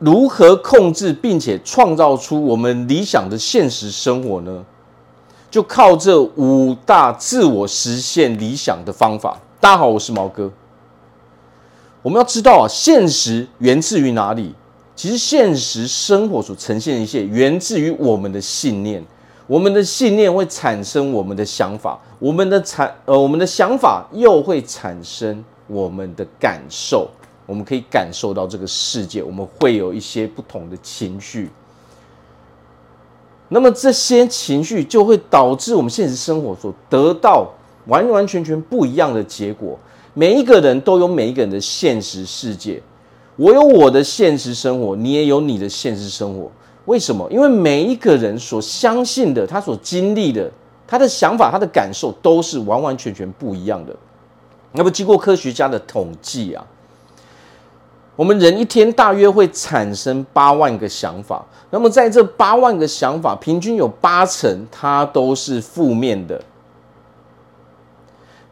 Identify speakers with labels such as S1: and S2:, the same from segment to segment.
S1: 如何控制并且创造出我们理想的现实生活呢？就靠这五大自我实现理想的方法。大家好，我是毛哥。我们要知道啊，现实源自于哪里？其实现实生活所呈现的一切，源自于我们的信念。我们的信念会产生我们的想法，我们的产呃，我们的想法又会产生我们的感受。我们可以感受到这个世界，我们会有一些不同的情绪。那么这些情绪就会导致我们现实生活所得到完完全全不一样的结果。每一个人都有每一个人的现实世界，我有我的现实生活，你也有你的现实生活。为什么？因为每一个人所相信的，他所经历的，他的想法，他的感受，都是完完全全不一样的。那么经过科学家的统计啊。我们人一天大约会产生八万个想法，那么在这八万个想法，平均有八成它都是负面的。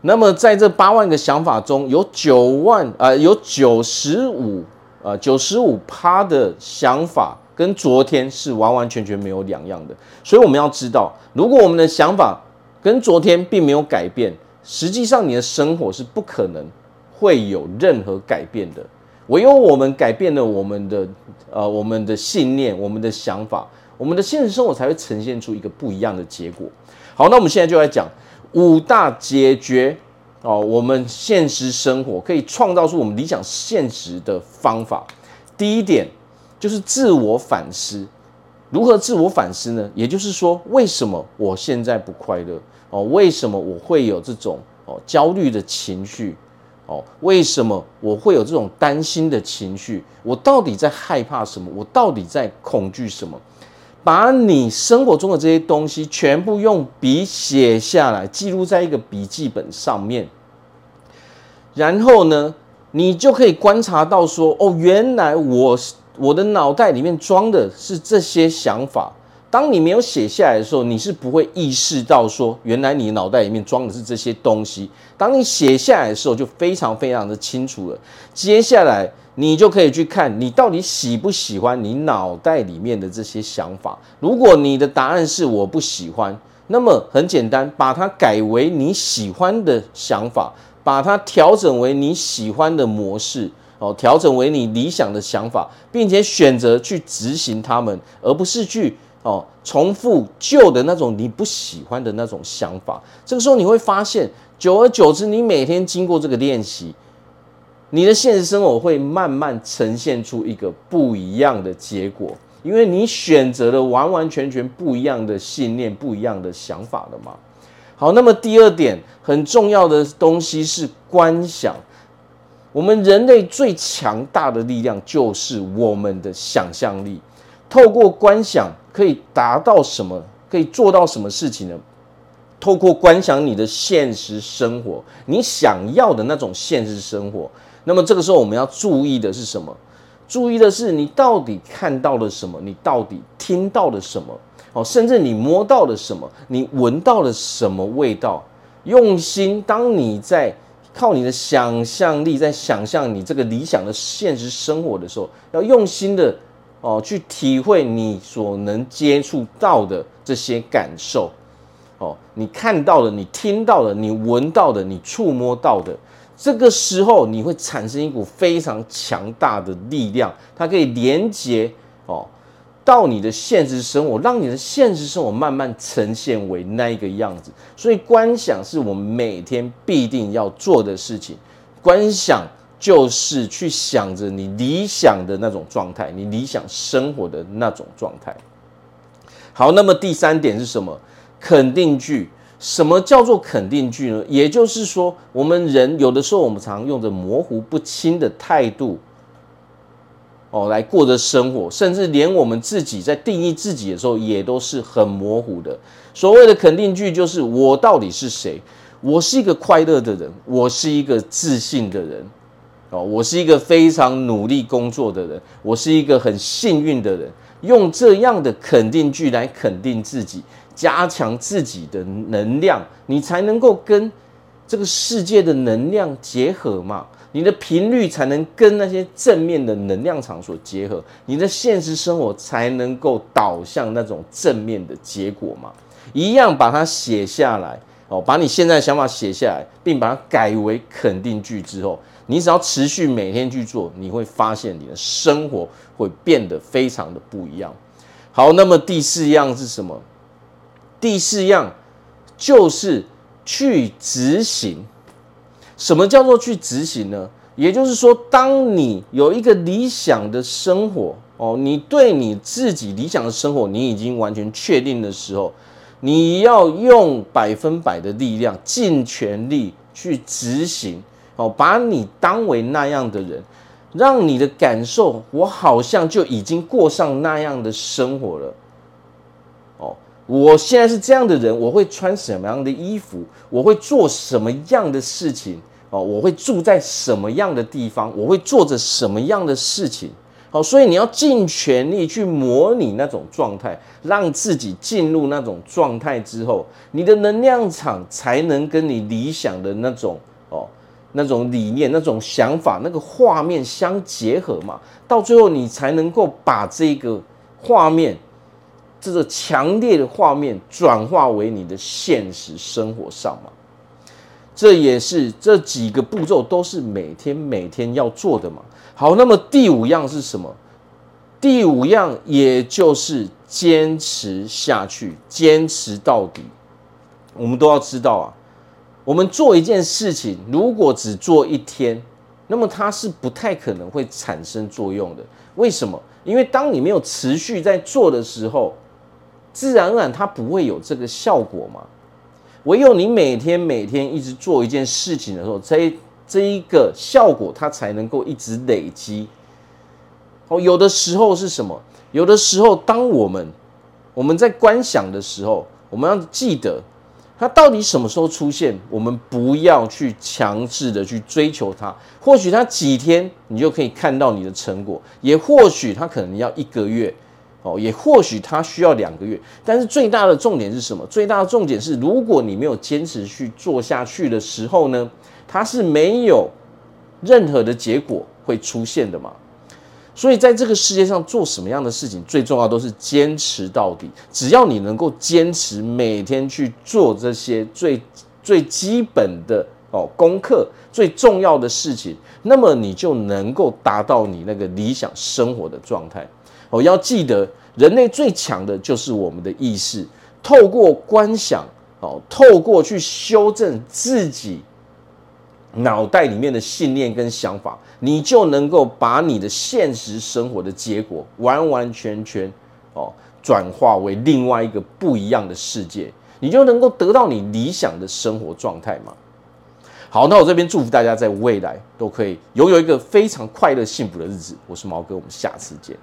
S1: 那么在这八万个想法中，有九万呃，有九十五呃九十五趴的想法跟昨天是完完全全没有两样的。所以我们要知道，如果我们的想法跟昨天并没有改变，实际上你的生活是不可能会有任何改变的。唯有我们改变了我们的呃我们的信念，我们的想法，我们的现实生活才会呈现出一个不一样的结果。好，那我们现在就来讲五大解决哦我们现实生活可以创造出我们理想现实的方法。第一点就是自我反思。如何自我反思呢？也就是说，为什么我现在不快乐？哦，为什么我会有这种哦焦虑的情绪？哦，为什么我会有这种担心的情绪？我到底在害怕什么？我到底在恐惧什么？把你生活中的这些东西全部用笔写下来，记录在一个笔记本上面。然后呢，你就可以观察到说，哦，原来我我的脑袋里面装的是这些想法。当你没有写下来的时候，你是不会意识到说，原来你脑袋里面装的是这些东西。当你写下来的时候，就非常非常的清楚了。接下来，你就可以去看你到底喜不喜欢你脑袋里面的这些想法。如果你的答案是我不喜欢，那么很简单，把它改为你喜欢的想法，把它调整为你喜欢的模式，哦，调整为你理想的想法，并且选择去执行它们，而不是去。哦，重复旧的那种你不喜欢的那种想法，这个时候你会发现，久而久之，你每天经过这个练习，你的现实生活会慢慢呈现出一个不一样的结果，因为你选择了完完全全不一样的信念、不一样的想法了嘛。好，那么第二点很重要的东西是观想，我们人类最强大的力量就是我们的想象力。透过观想可以达到什么？可以做到什么事情呢？透过观想你的现实生活，你想要的那种现实生活。那么这个时候我们要注意的是什么？注意的是你到底看到了什么？你到底听到了什么？哦，甚至你摸到了什么？你闻到了什么味道？用心，当你在靠你的想象力在想象你这个理想的现实生活的时候，要用心的。哦，去体会你所能接触到的这些感受，哦，你看到的，你听到的，你闻到的，你触摸到的，这个时候你会产生一股非常强大的力量，它可以连接哦到你的现实生活，让你的现实生活慢慢呈现为那一个样子。所以观想是我们每天必定要做的事情，观想。就是去想着你理想的那种状态，你理想生活的那种状态。好，那么第三点是什么？肯定句。什么叫做肯定句呢？也就是说，我们人有的时候，我们常用着模糊不清的态度，哦，来过着生活，甚至连我们自己在定义自己的时候，也都是很模糊的。所谓的肯定句，就是我到底是谁？我是一个快乐的人，我是一个自信的人。哦，我是一个非常努力工作的人，我是一个很幸运的人。用这样的肯定句来肯定自己，加强自己的能量，你才能够跟这个世界的能量结合嘛。你的频率才能跟那些正面的能量场所结合，你的现实生活才能够导向那种正面的结果嘛。一样把它写下来哦，把你现在想法写下来，并把它改为肯定句之后，你只要持续每天去做，你会发现你的生活会变得非常的不一样。好，那么第四样是什么？第四样就是去执行。什么叫做去执行呢？也就是说，当你有一个理想的生活哦，你对你自己理想的生活你已经完全确定的时候，你要用百分百的力量，尽全力去执行哦，把你当为那样的人，让你的感受，我好像就已经过上那样的生活了。哦，我现在是这样的人，我会穿什么样的衣服？我会做什么样的事情？哦，我会住在什么样的地方？我会做着什么样的事情？好，所以你要尽全力去模拟那种状态，让自己进入那种状态之后，你的能量场才能跟你理想的那种哦，那种理念、那种想法、那个画面相结合嘛。到最后，你才能够把这个画面，这个强烈的画面转化为你的现实生活上嘛。这也是这几个步骤都是每天每天要做的嘛。好，那么第五样是什么？第五样也就是坚持下去，坚持到底。我们都要知道啊，我们做一件事情，如果只做一天，那么它是不太可能会产生作用的。为什么？因为当你没有持续在做的时候，自然而然它不会有这个效果嘛。唯有你每天每天一直做一件事情的时候，这这一个效果它才能够一直累积。哦，有的时候是什么？有的时候，当我们我们在观想的时候，我们要记得它到底什么时候出现，我们不要去强制的去追求它。或许它几天你就可以看到你的成果，也或许它可能要一个月。哦，也或许它需要两个月，但是最大的重点是什么？最大的重点是，如果你没有坚持去做下去的时候呢，它是没有任何的结果会出现的嘛。所以在这个世界上做什么样的事情，最重要都是坚持到底。只要你能够坚持每天去做这些最最基本的哦功课，最重要的事情，那么你就能够达到你那个理想生活的状态。哦，要记得，人类最强的就是我们的意识。透过观想，哦，透过去修正自己脑袋里面的信念跟想法，你就能够把你的现实生活的结果完完全全哦转化为另外一个不一样的世界，你就能够得到你理想的生活状态嘛。好，那我这边祝福大家在未来都可以拥有一个非常快乐幸福的日子。我是毛哥，我们下次见。